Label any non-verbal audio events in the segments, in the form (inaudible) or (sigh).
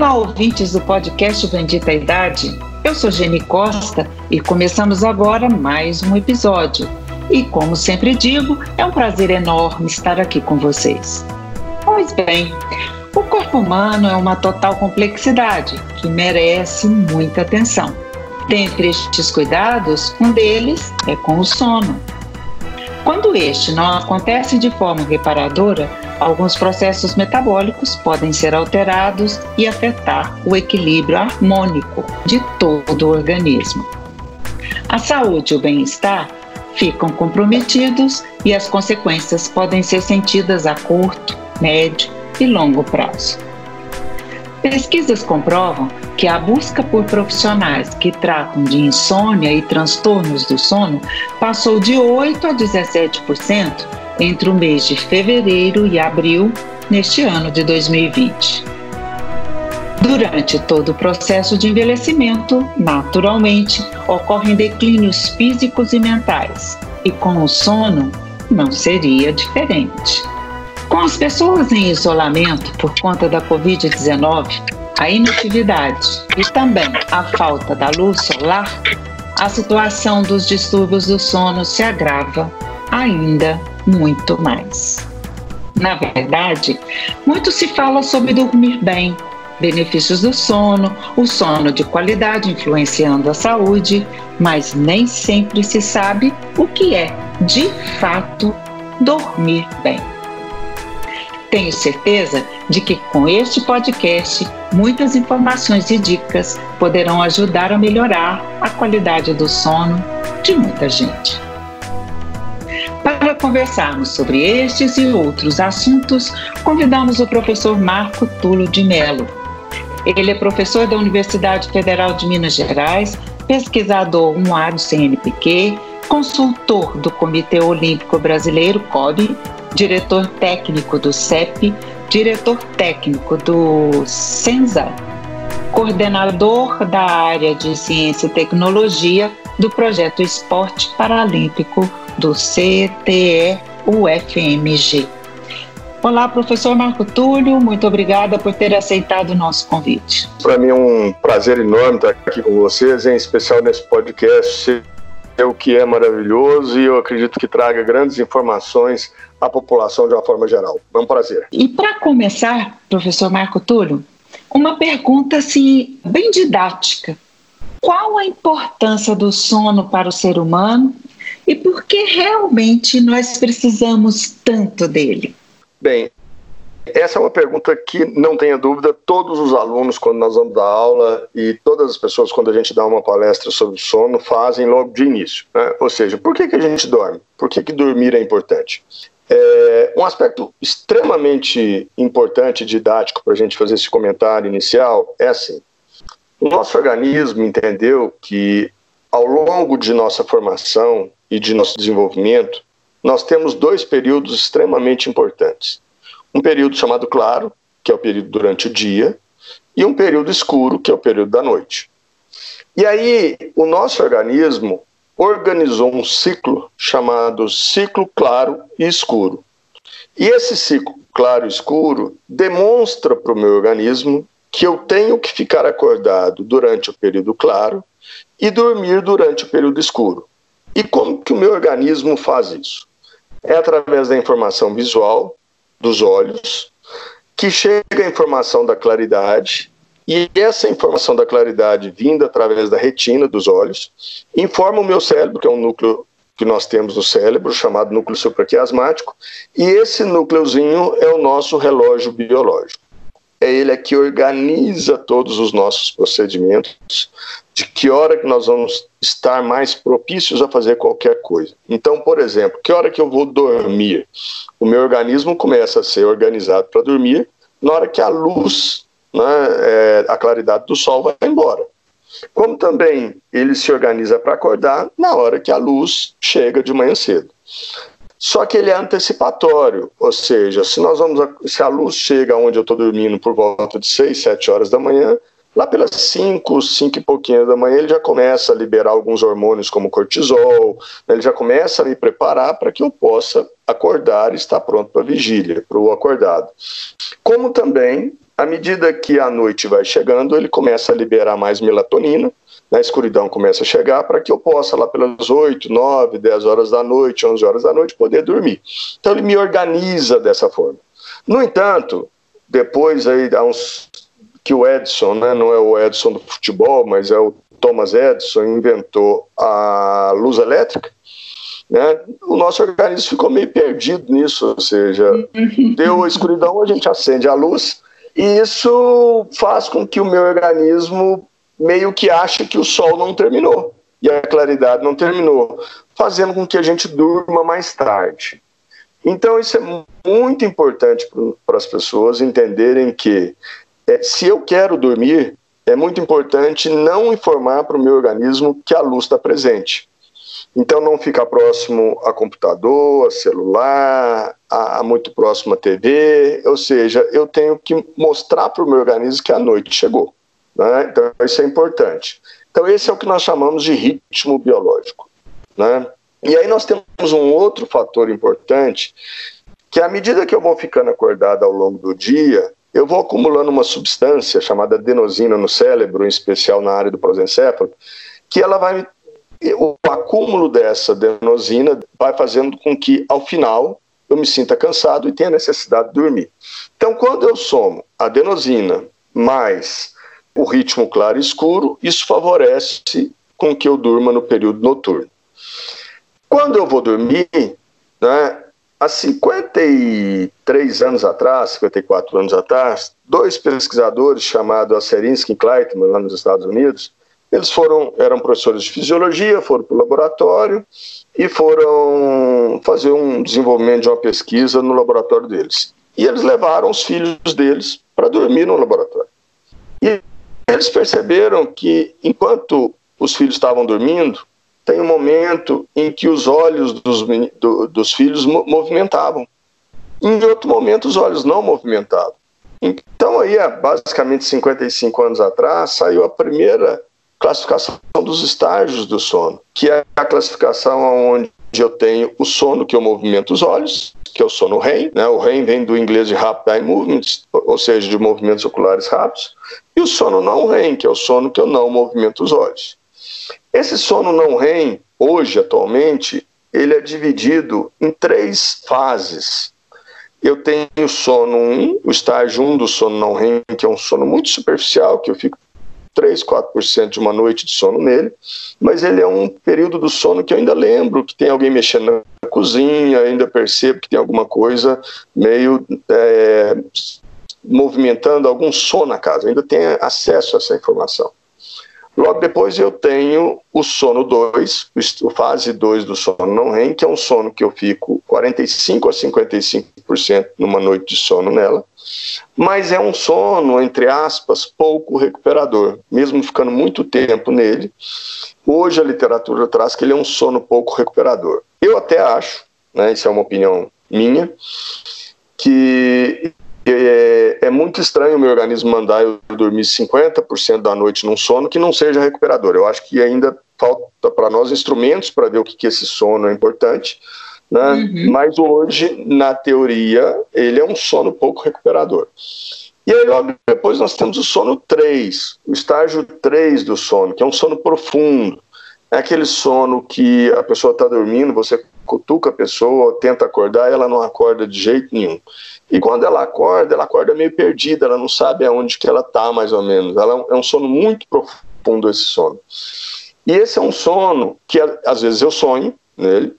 Olá, ouvintes do podcast Bendita Idade. Eu sou Geni Costa e começamos agora mais um episódio. E como sempre digo, é um prazer enorme estar aqui com vocês. Pois bem, o corpo humano é uma total complexidade que merece muita atenção. Dentre estes cuidados, um deles é com o sono. Quando este não acontece de forma reparadora, alguns processos metabólicos podem ser alterados e afetar o equilíbrio harmônico de todo o organismo. A saúde e o bem-estar ficam comprometidos e as consequências podem ser sentidas a curto, médio e longo prazo. Pesquisas comprovam que a busca por profissionais que tratam de insônia e transtornos do sono passou de 8 a 17% entre o mês de fevereiro e abril neste ano de 2020. Durante todo o processo de envelhecimento, naturalmente, ocorrem declínios físicos e mentais, e com o sono não seria diferente. Com as pessoas em isolamento por conta da Covid-19, a inatividade e também a falta da luz solar, a situação dos distúrbios do sono se agrava ainda muito mais. Na verdade, muito se fala sobre dormir bem, benefícios do sono, o sono de qualidade influenciando a saúde, mas nem sempre se sabe o que é, de fato, dormir bem. Tenho certeza de que com este podcast, muitas informações e dicas poderão ajudar a melhorar a qualidade do sono de muita gente. Para conversarmos sobre estes e outros assuntos, convidamos o professor Marco Tulo de Melo. Ele é professor da Universidade Federal de Minas Gerais, pesquisador um do CNPq, consultor do Comitê Olímpico Brasileiro, COB, diretor técnico do CEP, diretor técnico do CENSA, coordenador da área de ciência e tecnologia do projeto Esporte Paralímpico do CTE-UFMG. Olá, professor Marco Túlio, muito obrigada por ter aceitado o nosso convite. Para mim é um prazer enorme estar aqui com vocês, em especial nesse podcast o que é maravilhoso e eu acredito que traga grandes informações à população de uma forma geral. É um prazer. E para começar, professor Marco Túlio, uma pergunta assim, bem didática. Qual a importância do sono para o ser humano e por que realmente nós precisamos tanto dele? Bem, essa é uma pergunta que, não tenha dúvida, todos os alunos, quando nós vamos dar aula, e todas as pessoas, quando a gente dá uma palestra sobre sono, fazem logo de início. Né? Ou seja, por que, que a gente dorme? Por que, que dormir é importante? É, um aspecto extremamente importante, didático, para a gente fazer esse comentário inicial é assim: o nosso organismo entendeu que, ao longo de nossa formação e de nosso desenvolvimento, nós temos dois períodos extremamente importantes um período chamado claro, que é o período durante o dia, e um período escuro, que é o período da noite. E aí, o nosso organismo organizou um ciclo chamado ciclo claro e escuro. E esse ciclo claro e escuro demonstra para o meu organismo que eu tenho que ficar acordado durante o período claro e dormir durante o período escuro. E como que o meu organismo faz isso? É através da informação visual, dos olhos, que chega a informação da claridade, e essa informação da claridade vinda através da retina dos olhos informa o meu cérebro, que é um núcleo que nós temos no cérebro, chamado núcleo supraquiasmático, e esse núcleozinho é o nosso relógio biológico. É ele é que organiza todos os nossos procedimentos, de que hora que nós vamos estar mais propícios a fazer qualquer coisa. Então, por exemplo, que hora que eu vou dormir? O meu organismo começa a ser organizado para dormir na hora que a luz, né, é, a claridade do sol vai embora. Como também ele se organiza para acordar na hora que a luz chega de manhã cedo. Só que ele é antecipatório, ou seja, se nós vamos se a luz chega onde eu estou dormindo por volta de 6, 7 horas da manhã, lá pelas 5, 5 e pouquinho da manhã ele já começa a liberar alguns hormônios como cortisol, né, ele já começa a me preparar para que eu possa acordar e estar pronto para a vigília, para o acordado. Como também à medida que a noite vai chegando, ele começa a liberar mais melatonina, né, a escuridão começa a chegar para que eu possa, lá pelas 8, 9, 10 horas da noite, 11 horas da noite, poder dormir. Então ele me organiza dessa forma. No entanto, depois aí dá uns o Edson, né, não é o Edson do futebol, mas é o Thomas Edison, inventou a luz elétrica, né, o nosso organismo ficou meio perdido nisso, ou seja, deu a escuridão, a gente acende a luz, e isso faz com que o meu organismo meio que ache que o sol não terminou e a claridade não terminou, fazendo com que a gente durma mais tarde. Então, isso é muito importante para as pessoas entenderem que é, se eu quero dormir, é muito importante não informar para o meu organismo que a luz está presente. Então, não ficar próximo a computador, a celular, a, a muito próximo à TV, ou seja, eu tenho que mostrar para o meu organismo que a noite chegou. Né? Então, isso é importante. Então, esse é o que nós chamamos de ritmo biológico. Né? E aí nós temos um outro fator importante, que à medida que eu vou ficando acordado ao longo do dia, eu vou acumulando uma substância chamada adenosina no cérebro, em especial na área do prosencéfalo, que ela vai o acúmulo dessa adenosina vai fazendo com que ao final eu me sinta cansado e tenha necessidade de dormir. Então, quando eu somo adenosina mais o ritmo claro e escuro, isso favorece com que eu durma no período noturno. Quando eu vou dormir, né, há 53 anos atrás, 54 anos atrás, dois pesquisadores chamados Asserinsky e Kleitman, lá nos Estados Unidos, eles foram, eram professores de fisiologia, foram para o laboratório e foram fazer um desenvolvimento de uma pesquisa no laboratório deles. E eles levaram os filhos deles para dormir no laboratório. E eles perceberam que, enquanto os filhos estavam dormindo, tem um momento em que os olhos dos, do, dos filhos movimentavam. Em outro momento, os olhos não movimentavam. Então, aí, há basicamente 55 anos atrás, saiu a primeira classificação dos estágios do sono, que é a classificação onde eu tenho o sono que eu movimento os olhos, que é o sono REM, né? o REM vem do inglês de Rapid Eye Movements, ou seja, de movimentos oculares rápidos, e o sono não REM, que é o sono que eu não movimento os olhos. Esse sono não REM, hoje, atualmente, ele é dividido em três fases. Eu tenho o sono 1, o estágio 1 do sono não REM, que é um sono muito superficial, que eu fico 3, 4% de uma noite de sono nele, mas ele é um período do sono que eu ainda lembro que tem alguém mexendo na cozinha, ainda percebo que tem alguma coisa meio é, movimentando algum som na casa, ainda tenho acesso a essa informação. Logo depois eu tenho o sono 2, o fase 2 do sono não REM, que é um sono que eu fico 45 a 55% numa noite de sono nela, mas é um sono, entre aspas, pouco recuperador, mesmo ficando muito tempo nele. Hoje a literatura traz que ele é um sono pouco recuperador. Eu até acho, né, isso é uma opinião minha, que é, é, muito estranho o meu organismo mandar eu dormir 50% da noite num sono que não seja recuperador. Eu acho que ainda falta para nós instrumentos para ver o que, que esse sono é importante. Né? Uhum. Mas hoje, na teoria, ele é um sono pouco recuperador. E aí, logo depois, nós temos o sono 3, o estágio 3 do sono, que é um sono profundo. É aquele sono que a pessoa está dormindo, você cutuca a pessoa, tenta acordar, ela não acorda de jeito nenhum. E quando ela acorda, ela acorda meio perdida, ela não sabe aonde que ela está, mais ou menos. Ela é um sono muito profundo, esse sono. E esse é um sono que, às vezes, eu sonho nele,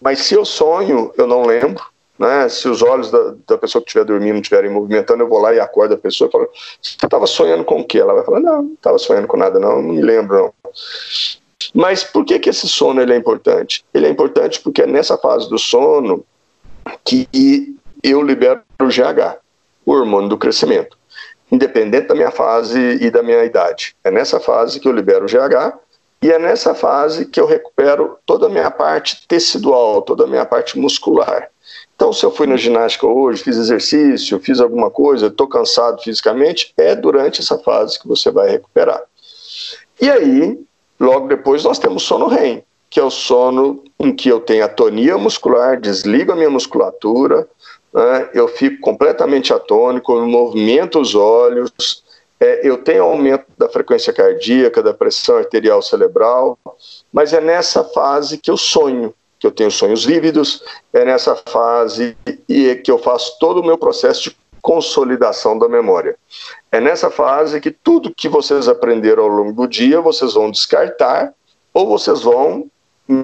mas se eu sonho, eu não lembro. Né? Se os olhos da, da pessoa que estiver dormindo estiverem movimentando, eu vou lá e acordo a pessoa e falo: Você estava sonhando com o quê? Ela vai falar: Não, não estava sonhando com nada, não, não me lembro. Não. Mas por que, que esse sono ele é importante? Ele é importante porque é nessa fase do sono que eu libero o GH, o hormônio do crescimento, independente da minha fase e da minha idade. É nessa fase que eu libero o GH e é nessa fase que eu recupero toda a minha parte tecidual, toda a minha parte muscular. Então, se eu fui na ginástica hoje, fiz exercício, fiz alguma coisa, estou cansado fisicamente, é durante essa fase que você vai recuperar. E aí, logo depois, nós temos sono REM, que é o sono em que eu tenho atonia muscular, desligo a minha musculatura, né, eu fico completamente atônico, eu movimento os olhos, é, eu tenho aumento da frequência cardíaca, da pressão arterial cerebral, mas é nessa fase que eu sonho, que eu tenho sonhos vívidos, é nessa fase e que eu faço todo o meu processo de consolidação da memória. É nessa fase que tudo que vocês aprenderam ao longo do dia vocês vão descartar ou vocês vão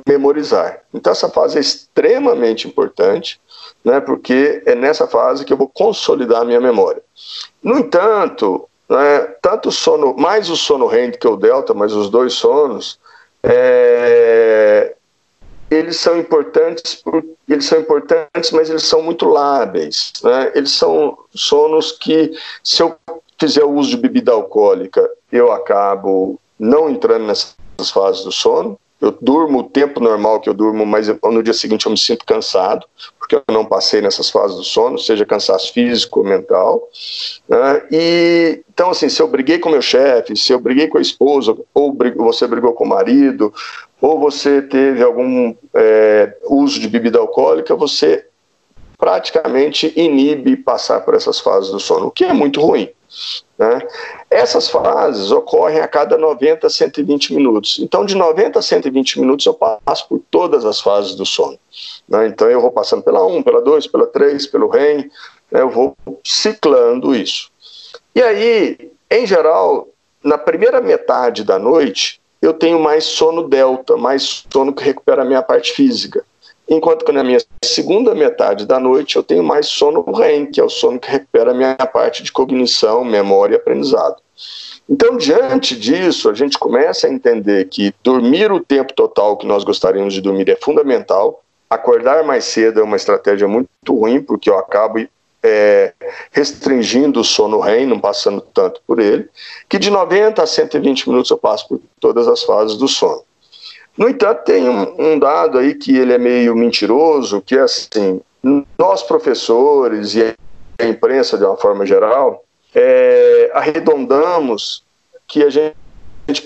memorizar. Então essa fase é extremamente importante, né, porque é nessa fase que eu vou consolidar a minha memória. No entanto, né, tanto o sono, mais o sono REM que o delta, mas os dois sonos, é, eles são importantes, por, eles são importantes, mas eles são muito lábeis. Né? Eles são sonos que, se eu fizer o uso de bebida alcoólica, eu acabo não entrando nessas fases do sono. Eu durmo o tempo normal que eu durmo, mas no dia seguinte eu me sinto cansado, porque eu não passei nessas fases do sono, seja cansaço físico ou mental. Né? E então, assim, se eu briguei com meu chefe, se eu briguei com a esposa, ou você brigou com o marido, ou você teve algum é, uso de bebida alcoólica, você praticamente inibe passar por essas fases do sono, o que é muito ruim. Né? Essas fases ocorrem a cada 90 a 120 minutos. Então, de 90 a 120 minutos, eu passo por todas as fases do sono. Né? Então, eu vou passando pela 1, pela 2, pela 3, pelo REM, né? eu vou ciclando isso. E aí, em geral, na primeira metade da noite, eu tenho mais sono delta, mais sono que recupera a minha parte física enquanto que na minha segunda metade da noite eu tenho mais sono REM, que é o sono que recupera a minha parte de cognição, memória e aprendizado. Então, diante disso, a gente começa a entender que dormir o tempo total que nós gostaríamos de dormir é fundamental. Acordar mais cedo é uma estratégia muito ruim, porque eu acabo é, restringindo o sono REM, não passando tanto por ele. Que de 90 a 120 minutos eu passo por todas as fases do sono. No entanto, tem um, um, dado aí que ele é meio mentiroso, que é assim, nós professores e a imprensa de uma forma geral, é, arredondamos que a gente,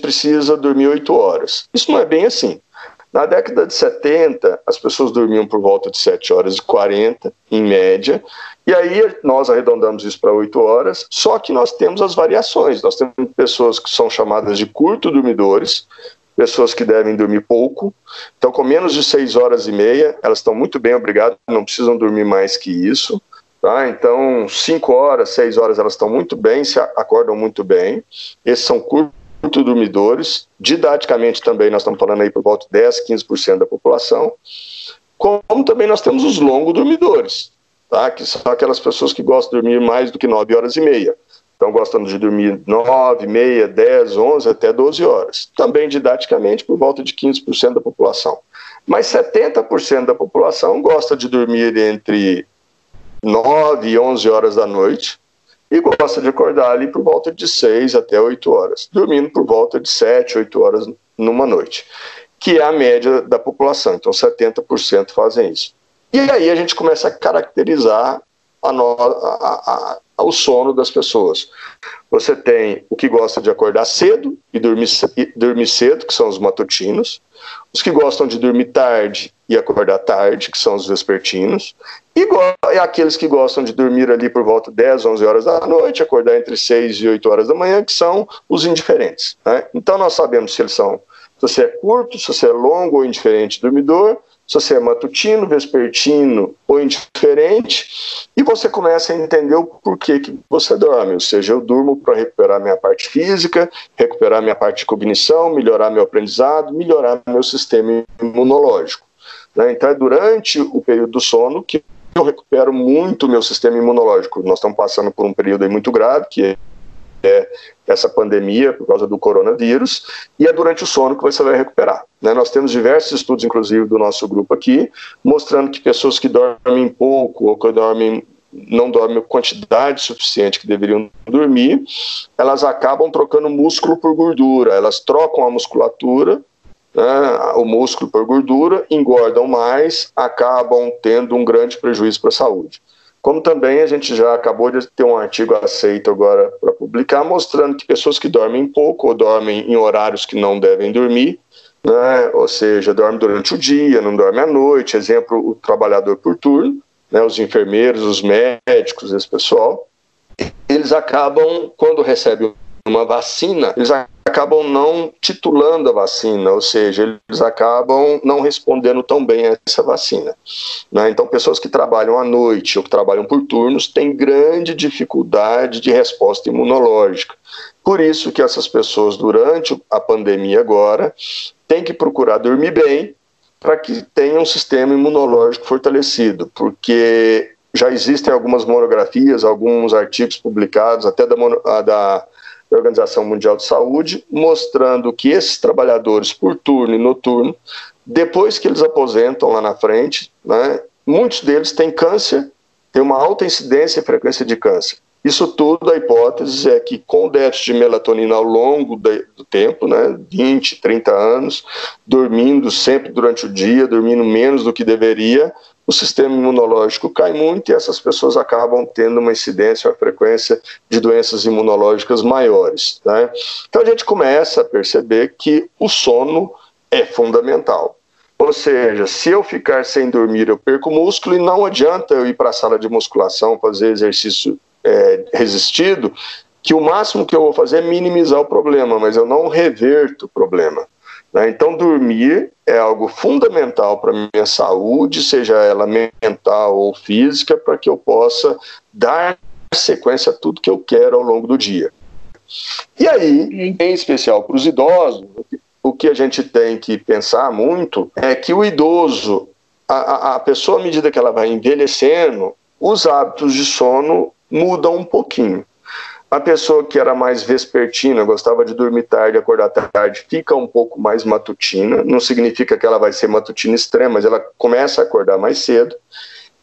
precisa dormir oito horas. Isso não é bem assim. Na década de 70, as pessoas dormiam por volta de 7 horas e 40, em média, e aí nós arredondamos isso para 8 horas, só que nós temos as variações. Nós temos pessoas que são chamadas de curto dormidores, pessoas que devem dormir pouco. Então, com menos de seis horas e meia, elas estão muito bem, obrigado, não precisam dormir mais que isso. Tá? Então, cinco horas, seis horas, elas estão muito bem, se acordam muito bem. Esses são curtos dormidores. Didaticamente também, nós estamos falando aí por volta de 10, 15% da população. Como também nós temos os longos dormidores, tá? que são aquelas pessoas que gostam de dormir mais do que nove horas e meia. Estão gostando de dormir 9, meia, 10, 11, até 12 horas. Também didaticamente por volta de 15% da população. Mas 70% da população gosta de dormir entre 9 e 11 horas da noite e gosta de acordar ali por volta de 6 até 8 horas, dormindo por volta de 7, 8 horas numa noite, que é a média da população. Então 70% fazem isso. E aí a gente começa a caracterizar a, no, a, a, ao sono das pessoas. Você tem o que gosta de acordar cedo e dormir, e dormir cedo, que são os matutinos, os que gostam de dormir tarde e acordar tarde, que são os vespertinos, e, e aqueles que gostam de dormir ali por volta de 10, 11 horas da noite, acordar entre 6 e 8 horas da manhã, que são os indiferentes. Né? Então nós sabemos se eles são, se você é curto, se você é longo ou indiferente dormidor, se você é matutino, vespertino ou indiferente, e você começa a entender o porquê que você dorme. Ou seja, eu durmo para recuperar minha parte física, recuperar minha parte de cognição, melhorar meu aprendizado, melhorar meu sistema imunológico. Né? Então é durante o período do sono que eu recupero muito meu sistema imunológico. Nós estamos passando por um período muito grave, que é é essa pandemia por causa do coronavírus, e é durante o sono que você vai recuperar. Né? Nós temos diversos estudos, inclusive do nosso grupo aqui, mostrando que pessoas que dormem pouco ou que dormem não dormem a quantidade suficiente que deveriam dormir, elas acabam trocando músculo por gordura, elas trocam a musculatura, né, o músculo por gordura, engordam mais, acabam tendo um grande prejuízo para a saúde. Como também a gente já acabou de ter um artigo aceito agora para publicar, mostrando que pessoas que dormem pouco ou dormem em horários que não devem dormir, né, ou seja, dorme durante o dia, não dorme à noite, exemplo, o trabalhador por turno, né, os enfermeiros, os médicos, esse pessoal, eles acabam, quando recebem uma vacina, eles acabam não titulando a vacina, ou seja, eles acabam não respondendo tão bem a essa vacina. Né? Então, pessoas que trabalham à noite ou que trabalham por turnos têm grande dificuldade de resposta imunológica. Por isso que essas pessoas, durante a pandemia agora, têm que procurar dormir bem para que tenham um sistema imunológico fortalecido, porque já existem algumas monografias, alguns artigos publicados, até da, da da Organização Mundial de Saúde, mostrando que esses trabalhadores por turno e noturno, depois que eles aposentam lá na frente, né, muitos deles têm câncer, têm uma alta incidência e frequência de câncer. Isso tudo, a hipótese é que com déficit de melatonina ao longo do tempo, né, 20, 30 anos, dormindo sempre durante o dia, dormindo menos do que deveria, o sistema imunológico cai muito e essas pessoas acabam tendo uma incidência, uma frequência de doenças imunológicas maiores. Né? Então a gente começa a perceber que o sono é fundamental. Ou seja, se eu ficar sem dormir, eu perco músculo e não adianta eu ir para a sala de musculação fazer exercício é, resistido, que o máximo que eu vou fazer é minimizar o problema, mas eu não reverto o problema. Né? Então, dormir é algo fundamental para a minha saúde, seja ela mental ou física, para que eu possa dar sequência a tudo que eu quero ao longo do dia. E aí, em especial para os idosos, o que a gente tem que pensar muito é que o idoso, a, a pessoa, à medida que ela vai envelhecendo, os hábitos de sono mudam um pouquinho. A pessoa que era mais vespertina, gostava de dormir tarde, acordar tarde, fica um pouco mais matutina. Não significa que ela vai ser matutina extrema, mas ela começa a acordar mais cedo.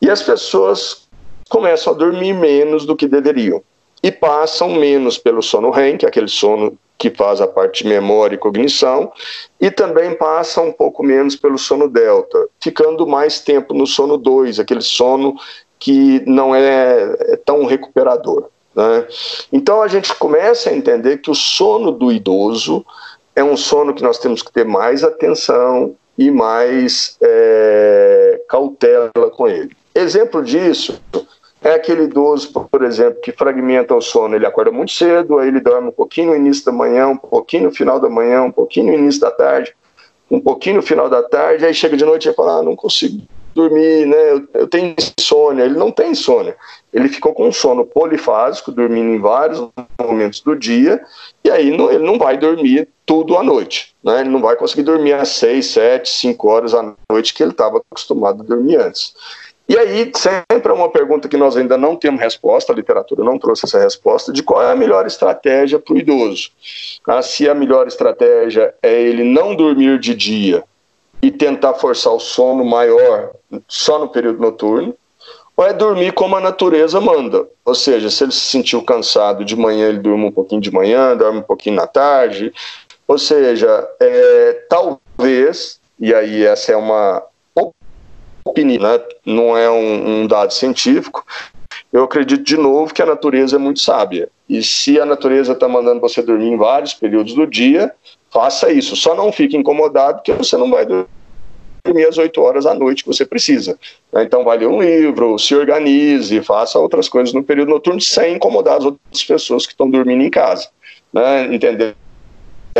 E as pessoas começam a dormir menos do que deveriam. E passam menos pelo sono REM, que é aquele sono que faz a parte de memória e cognição, e também passam um pouco menos pelo sono delta, ficando mais tempo no sono 2, aquele sono que não é tão recuperador. Né? Então a gente começa a entender que o sono do idoso é um sono que nós temos que ter mais atenção e mais é, cautela com ele. Exemplo disso é aquele idoso, por exemplo, que fragmenta o sono. Ele acorda muito cedo, aí ele dorme um pouquinho no início da manhã, um pouquinho no final da manhã, um pouquinho no início da tarde, um pouquinho no final da tarde, aí chega de noite e fala: ah, não consigo dormir, né? Eu, eu tenho insônia. Ele não tem insônia. Ele ficou com sono polifásico, dormindo em vários momentos do dia, e aí não, ele não vai dormir tudo à noite. Né? Ele não vai conseguir dormir às 6, 7, 5 horas à noite que ele estava acostumado a dormir antes. E aí, sempre é uma pergunta que nós ainda não temos resposta, a literatura não trouxe essa resposta, de qual é a melhor estratégia para o idoso. Ah, se a melhor estratégia é ele não dormir de dia e tentar forçar o sono maior só no período noturno, ou é dormir como a natureza manda. Ou seja, se ele se sentiu cansado de manhã, ele dorme um pouquinho de manhã, dorme um pouquinho na tarde. Ou seja, é, talvez, e aí essa é uma opinião, né? não é um, um dado científico, eu acredito de novo que a natureza é muito sábia. E se a natureza está mandando você dormir em vários períodos do dia, faça isso. Só não fique incomodado que você não vai dormir às 8 horas da noite que você precisa. Então, vai ler um livro, se organize, faça outras coisas no período noturno sem incomodar as outras pessoas que estão dormindo em casa. Né? Entendendo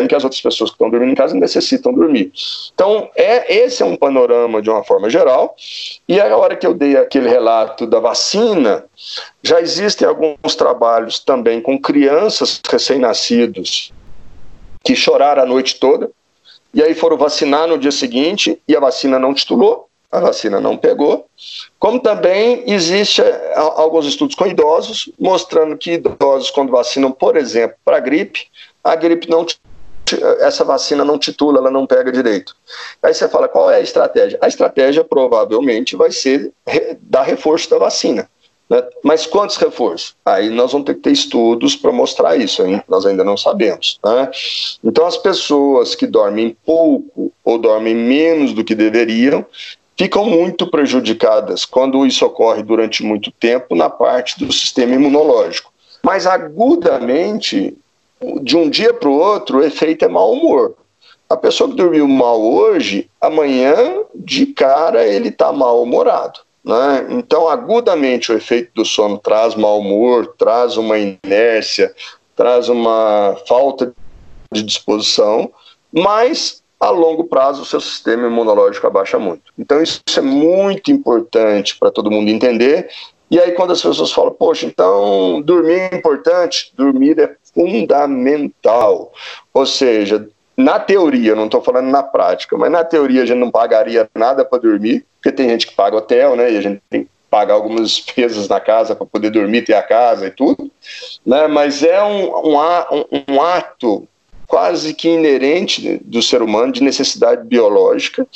que as outras pessoas que estão dormindo em casa necessitam dormir. Então, é, esse é um panorama de uma forma geral. E a hora que eu dei aquele relato da vacina, já existem alguns trabalhos também com crianças recém-nascidos que choraram a noite toda, e aí foram vacinar no dia seguinte e a vacina não titulou, a vacina não pegou. Como também existe é, alguns estudos com idosos mostrando que idosos quando vacinam, por exemplo, para gripe, a gripe não essa vacina não titula, ela não pega direito. Aí você fala, qual é a estratégia? A estratégia provavelmente vai ser dar reforço da vacina. Né? Mas quantos reforços? Aí nós vamos ter que ter estudos para mostrar isso, hein? nós ainda não sabemos. Né? Então, as pessoas que dormem pouco ou dormem menos do que deveriam ficam muito prejudicadas quando isso ocorre durante muito tempo na parte do sistema imunológico. Mas agudamente, de um dia para o outro, o efeito é mau humor. A pessoa que dormiu mal hoje, amanhã, de cara, ele está mal-humorado. Né? Então, agudamente, o efeito do sono traz mau humor, traz uma inércia, traz uma falta de disposição, mas a longo prazo o seu sistema imunológico abaixa muito. Então, isso é muito importante para todo mundo entender. E aí, quando as pessoas falam, poxa, então dormir é importante, dormir é fundamental. Ou seja, na teoria, não estou falando na prática, mas na teoria a gente não pagaria nada para dormir, porque tem gente que paga hotel, né? E a gente tem que pagar algumas (laughs) despesas na casa para poder dormir, ter a casa e tudo, né? Mas é um, um, um ato quase que inerente do ser humano de necessidade biológica,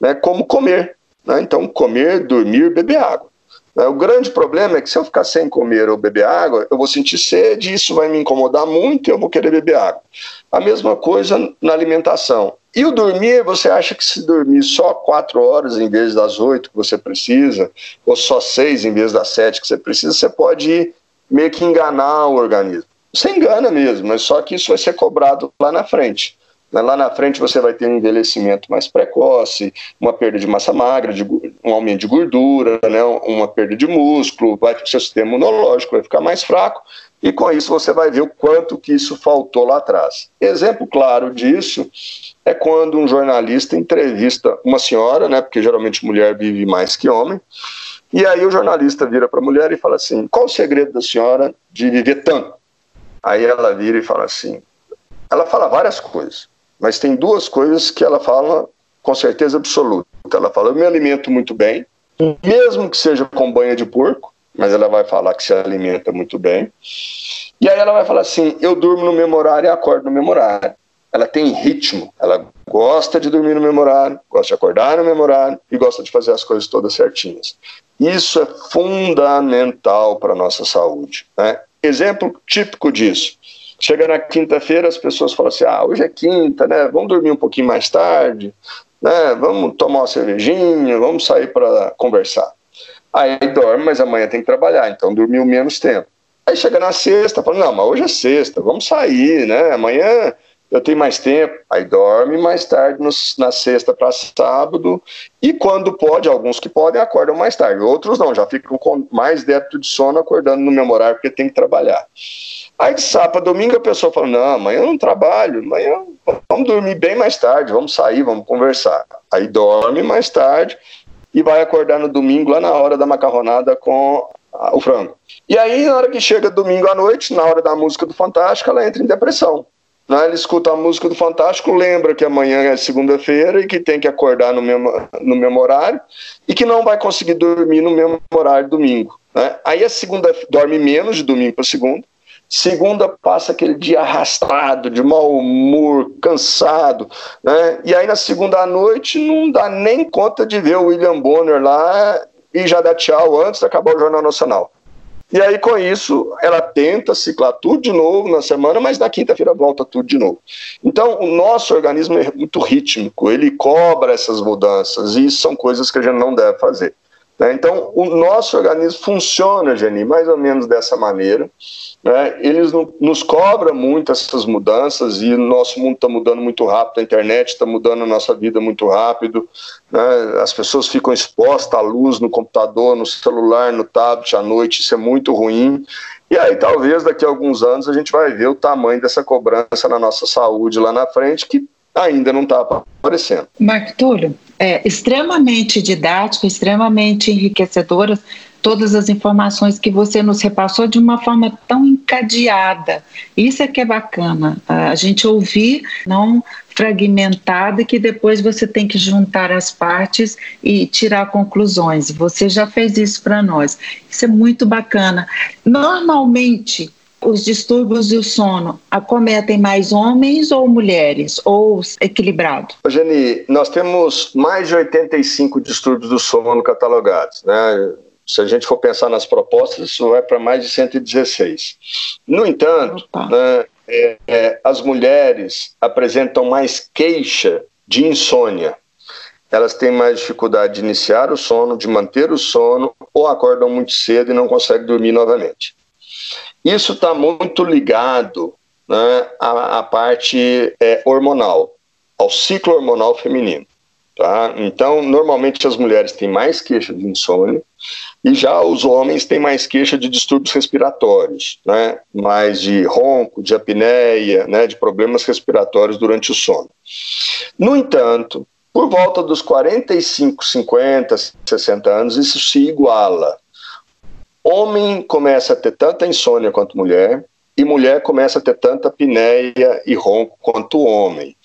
né? Como comer. Né? Então, comer, dormir, beber água. Né? O grande problema é que se eu ficar sem comer ou beber água, eu vou sentir sede, isso vai me incomodar muito e eu vou querer beber água. A mesma coisa na alimentação. E o dormir, você acha que se dormir só quatro horas em vez das oito que você precisa, ou só seis em vez das sete que você precisa, você pode meio que enganar o organismo. Você engana mesmo, mas só que isso vai ser cobrado lá na frente. Lá na frente você vai ter um envelhecimento mais precoce, uma perda de massa magra, de, um aumento de gordura, né? uma perda de músculo, vai, o seu sistema imunológico vai ficar mais fraco, e com isso você vai ver o quanto que isso faltou lá atrás. Exemplo claro disso é quando um jornalista entrevista uma senhora, né, porque geralmente mulher vive mais que homem, e aí o jornalista vira para a mulher e fala assim: qual o segredo da senhora de viver tanto? Aí ela vira e fala assim: ela fala várias coisas. Mas tem duas coisas que ela fala com certeza absoluta. Ela fala: eu me alimento muito bem, mesmo que seja com banha de porco, mas ela vai falar que se alimenta muito bem. E aí ela vai falar assim: eu durmo no mesmo horário e acordo no mesmo horário. Ela tem ritmo, ela gosta de dormir no mesmo horário, gosta de acordar no mesmo horário e gosta de fazer as coisas todas certinhas. Isso é fundamental para a nossa saúde. Né? Exemplo típico disso. Chega na quinta-feira, as pessoas falam assim: ah, hoje é quinta, né? Vamos dormir um pouquinho mais tarde, né? Vamos tomar uma cervejinha, vamos sair para conversar. Aí dorme, mas amanhã tem que trabalhar, então dormiu menos tempo. Aí chega na sexta, fala: não, mas hoje é sexta, vamos sair, né? Amanhã eu tenho mais tempo. Aí dorme mais tarde no, na sexta para sábado. E quando pode, alguns que podem acordam mais tarde. Outros não, já ficam com mais débito de sono acordando no mesmo horário porque tem que trabalhar. Aí de sábado domingo a pessoa fala: Não, amanhã eu não trabalho, amanhã vamos dormir bem mais tarde, vamos sair, vamos conversar. Aí dorme mais tarde e vai acordar no domingo lá na hora da macarronada com o frango. E aí, na hora que chega domingo à noite, na hora da música do Fantástico, ela entra em depressão. Né? Ele escuta a música do Fantástico, lembra que amanhã é segunda-feira e que tem que acordar no mesmo, no mesmo horário e que não vai conseguir dormir no mesmo horário domingo. Né? Aí a segunda dorme menos de domingo para segunda Segunda passa aquele dia arrastado, de mau humor, cansado, né? E aí na segunda noite não dá nem conta de ver o William Bonner lá e já dá tchau antes de acabar o Jornal Nacional. E aí, com isso, ela tenta ciclar tudo de novo na semana, mas na quinta-feira volta tudo de novo. Então, o nosso organismo é muito rítmico, ele cobra essas mudanças, e são coisas que a gente não deve fazer. Né? Então, o nosso organismo funciona, Geni, mais ou menos dessa maneira. Né? Eles nos cobram muito essas mudanças e o nosso mundo está mudando muito rápido, a internet está mudando a nossa vida muito rápido. Né? As pessoas ficam expostas à luz no computador, no celular, no tablet à noite, isso é muito ruim. E aí, talvez daqui a alguns anos, a gente vai ver o tamanho dessa cobrança na nossa saúde lá na frente, que ainda não está aparecendo. Marco Túlio, é extremamente didático, extremamente enriquecedora todas as informações que você nos repassou de uma forma tão encadeada. Isso é que é bacana, a gente ouvir, não fragmentada que depois você tem que juntar as partes e tirar conclusões. Você já fez isso para nós. Isso é muito bacana. Normalmente, os distúrbios do sono acometem mais homens ou mulheres, ou equilibrado? Jenny, nós temos mais de 85 distúrbios do sono catalogados, né? Se a gente for pensar nas propostas, isso vai para mais de 116. No entanto, né, é, é, as mulheres apresentam mais queixa de insônia. Elas têm mais dificuldade de iniciar o sono, de manter o sono, ou acordam muito cedo e não conseguem dormir novamente. Isso está muito ligado né, à, à parte é, hormonal, ao ciclo hormonal feminino. Tá? Então, normalmente as mulheres têm mais queixa de insônia e já os homens têm mais queixa de distúrbios respiratórios, né? mais de ronco, de apneia, né? de problemas respiratórios durante o sono. No entanto, por volta dos 45, 50, 60 anos, isso se iguala. Homem começa a ter tanta insônia quanto mulher, e mulher começa a ter tanta apneia e ronco quanto homem.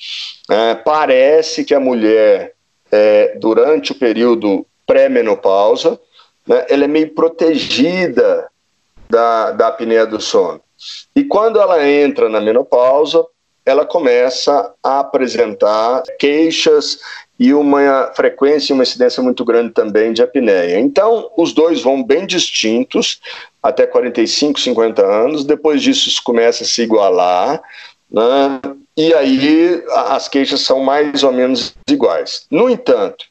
É, parece que a mulher é, durante o período pré-menopausa, né, ela é meio protegida da, da apneia do sono. E quando ela entra na menopausa, ela começa a apresentar queixas e uma frequência e uma incidência muito grande também de apneia. Então, os dois vão bem distintos até 45, 50 anos, depois disso isso começa a se igualar, né? E aí as queixas são mais ou menos iguais. No entanto,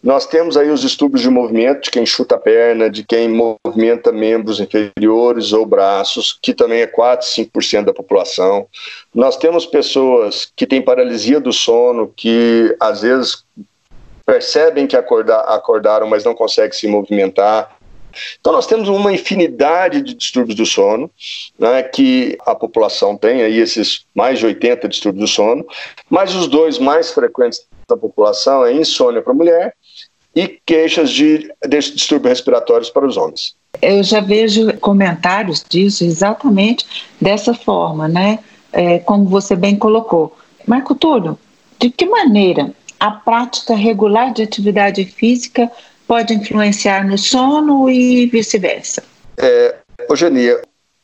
nós temos aí os distúrbios de movimento, de quem chuta a perna, de quem movimenta membros inferiores ou braços, que também é 4, 5% da população. Nós temos pessoas que têm paralisia do sono, que às vezes percebem que acordar, acordaram, mas não conseguem se movimentar. Então, nós temos uma infinidade de distúrbios do sono, né, que a população tem, aí esses mais de 80 distúrbios do sono, mas os dois mais frequentes da população é insônia para a mulher e queixas de, de distúrbios respiratórios para os homens. Eu já vejo comentários disso exatamente dessa forma, né? É, como você bem colocou. Marco Túlio, de que maneira a prática regular de atividade física pode influenciar no sono e vice-versa? É, Eugenia,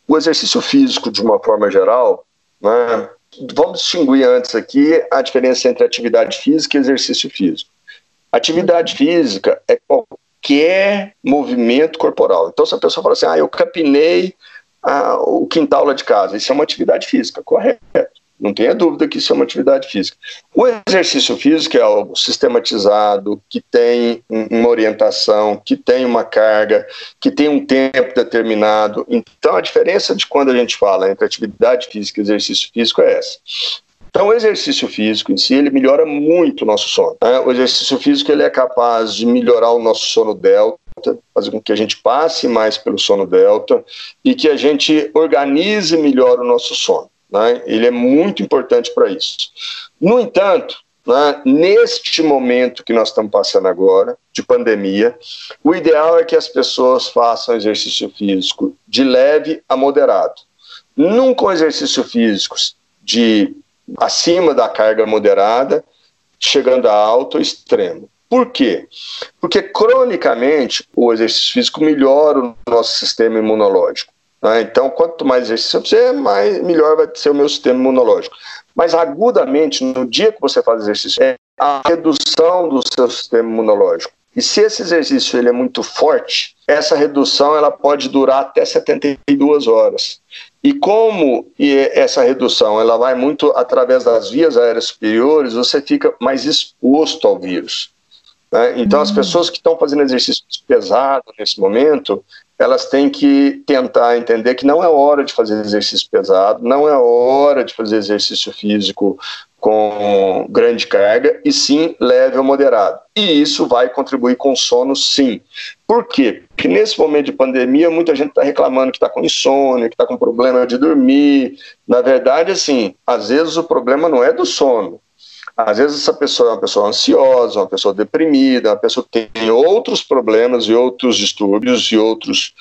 o exercício físico, de uma forma geral, né, vamos distinguir antes aqui a diferença entre atividade física e exercício físico. Atividade física é qualquer movimento corporal. Então, se a pessoa fala assim, ah, eu capinei ah, o quintal lá de casa, isso é uma atividade física, correto. Não tenha dúvida que isso é uma atividade física. O exercício físico é algo sistematizado, que tem uma orientação, que tem uma carga, que tem um tempo determinado. Então, a diferença de quando a gente fala entre atividade física e exercício físico é essa. Então, o exercício físico em si, ele melhora muito o nosso sono. Né? O exercício físico ele é capaz de melhorar o nosso sono delta, fazer com que a gente passe mais pelo sono delta e que a gente organize melhor o nosso sono. Né? Ele é muito importante para isso. No entanto, né, neste momento que nós estamos passando agora, de pandemia, o ideal é que as pessoas façam exercício físico de leve a moderado. Nunca um exercício físico de acima da carga moderada, chegando a alto ou extremo. Por quê? Porque cronicamente o exercício físico melhora o nosso sistema imunológico. Né? Então, quanto mais exercício você fizer, mais, melhor vai ser o meu sistema imunológico. Mas agudamente, no dia que você faz exercício, é a redução do seu sistema imunológico. E se esse exercício ele é muito forte, essa redução ela pode durar até 72 horas. E como essa redução ela vai muito através das vias aéreas superiores, você fica mais exposto ao vírus. Né? Então, as hum. pessoas que estão fazendo exercício pesado nesse momento, elas têm que tentar entender que não é hora de fazer exercício pesado, não é hora de fazer exercício físico com grande carga, e sim leve ou moderado. E isso vai contribuir com sono, sim. Por quê? Porque nesse momento de pandemia, muita gente está reclamando que está com insônia, que está com problema de dormir. Na verdade, assim, às vezes o problema não é do sono, às vezes essa pessoa é uma pessoa ansiosa, uma pessoa deprimida, uma pessoa que tem outros problemas e outros distúrbios e outros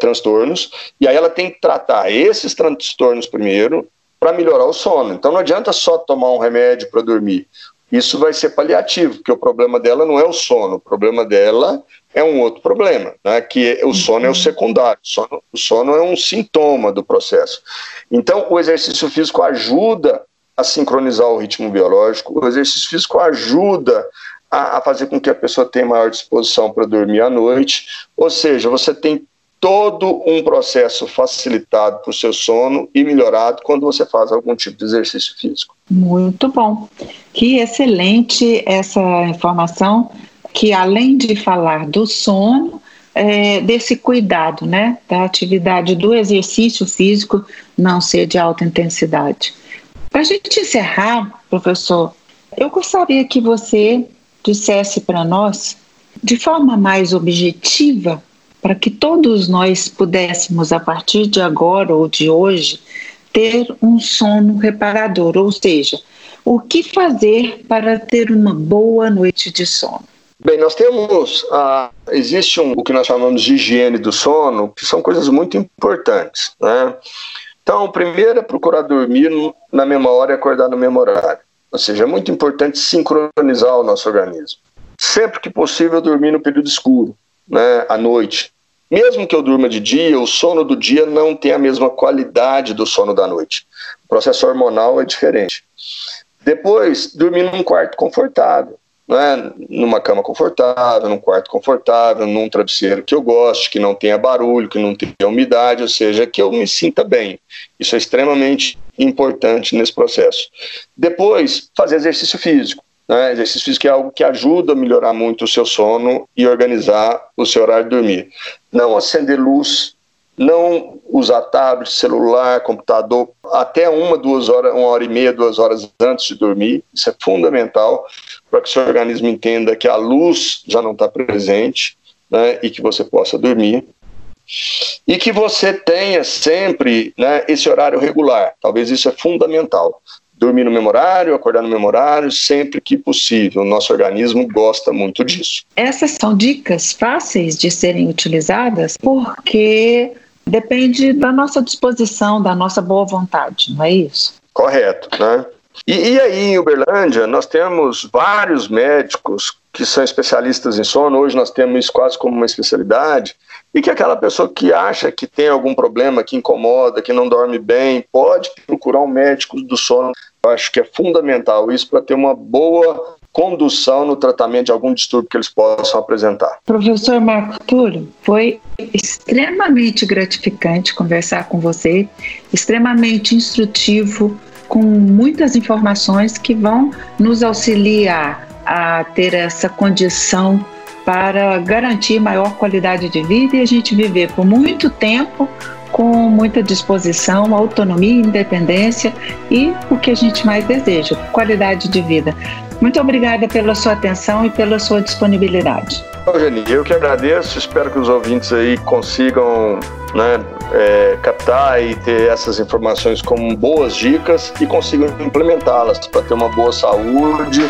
transtornos, e aí ela tem que tratar esses transtornos primeiro para melhorar o sono. Então não adianta só tomar um remédio para dormir. Isso vai ser paliativo, porque o problema dela não é o sono, o problema dela é um outro problema, né? que o sono é o secundário, o sono, o sono é um sintoma do processo. Então, o exercício físico ajuda a sincronizar o ritmo biológico. O exercício físico ajuda a, a fazer com que a pessoa tenha maior disposição para dormir à noite. Ou seja, você tem todo um processo facilitado para o seu sono e melhorado quando você faz algum tipo de exercício físico. Muito bom. Que excelente essa informação, que além de falar do sono, é, desse cuidado, né, da atividade do exercício físico não ser de alta intensidade. Para a gente encerrar, professor, eu gostaria que você dissesse para nós, de forma mais objetiva, para que todos nós pudéssemos, a partir de agora ou de hoje, ter um sono reparador, ou seja, o que fazer para ter uma boa noite de sono? Bem, nós temos, ah, existe um, o que nós chamamos de higiene do sono, que são coisas muito importantes, né? Então, primeiro é procurar dormir na mesma hora e acordar no mesmo horário. Ou seja, é muito importante sincronizar o nosso organismo. Sempre que possível, dormir no período escuro, né, à noite. Mesmo que eu durma de dia, o sono do dia não tem a mesma qualidade do sono da noite. O processo hormonal é diferente. Depois, dormir num quarto confortável né, numa cama confortável, num quarto confortável, num travesseiro que eu goste, que não tenha barulho, que não tenha umidade, ou seja, que eu me sinta bem. Isso é extremamente importante nesse processo. Depois, fazer exercício físico. Né? Exercício físico é algo que ajuda a melhorar muito o seu sono e organizar o seu horário de dormir. Não acender luz não usar tablet, celular, computador até uma, duas horas, uma hora e meia, duas horas antes de dormir. Isso é fundamental para que o seu organismo entenda que a luz já não está presente né, e que você possa dormir. E que você tenha sempre né, esse horário regular. Talvez isso é fundamental. Dormir no mesmo horário, acordar no mesmo horário, sempre que possível. Nosso organismo gosta muito disso. Essas são dicas fáceis de serem utilizadas porque depende da nossa disposição, da nossa boa vontade, não é isso? Correto, né? E, e, aí, em Uberlândia, nós temos vários médicos que são especialistas em sono. Hoje nós temos isso quase como uma especialidade. E que aquela pessoa que acha que tem algum problema, que incomoda, que não dorme bem, pode procurar um médico do sono. Eu acho que é fundamental isso para ter uma boa condução no tratamento de algum distúrbio que eles possam apresentar. Professor Marco Túlio, foi extremamente gratificante conversar com você, extremamente instrutivo, com muitas informações que vão nos auxiliar a ter essa condição para garantir maior qualidade de vida e a gente viver por muito tempo com muita disposição, autonomia, independência e o que a gente mais deseja, qualidade de vida. Muito obrigada pela sua atenção e pela sua disponibilidade. Eu que agradeço, espero que os ouvintes aí consigam né, é, captar e ter essas informações como boas dicas e consigam implementá-las para ter uma boa saúde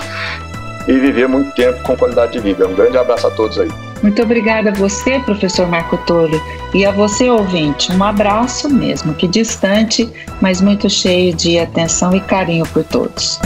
e viver muito tempo com qualidade de vida. Um grande abraço a todos aí. Muito obrigada a você, professor Marco Tolho, e a você, ouvinte. Um abraço mesmo, que distante, mas muito cheio de atenção e carinho por todos.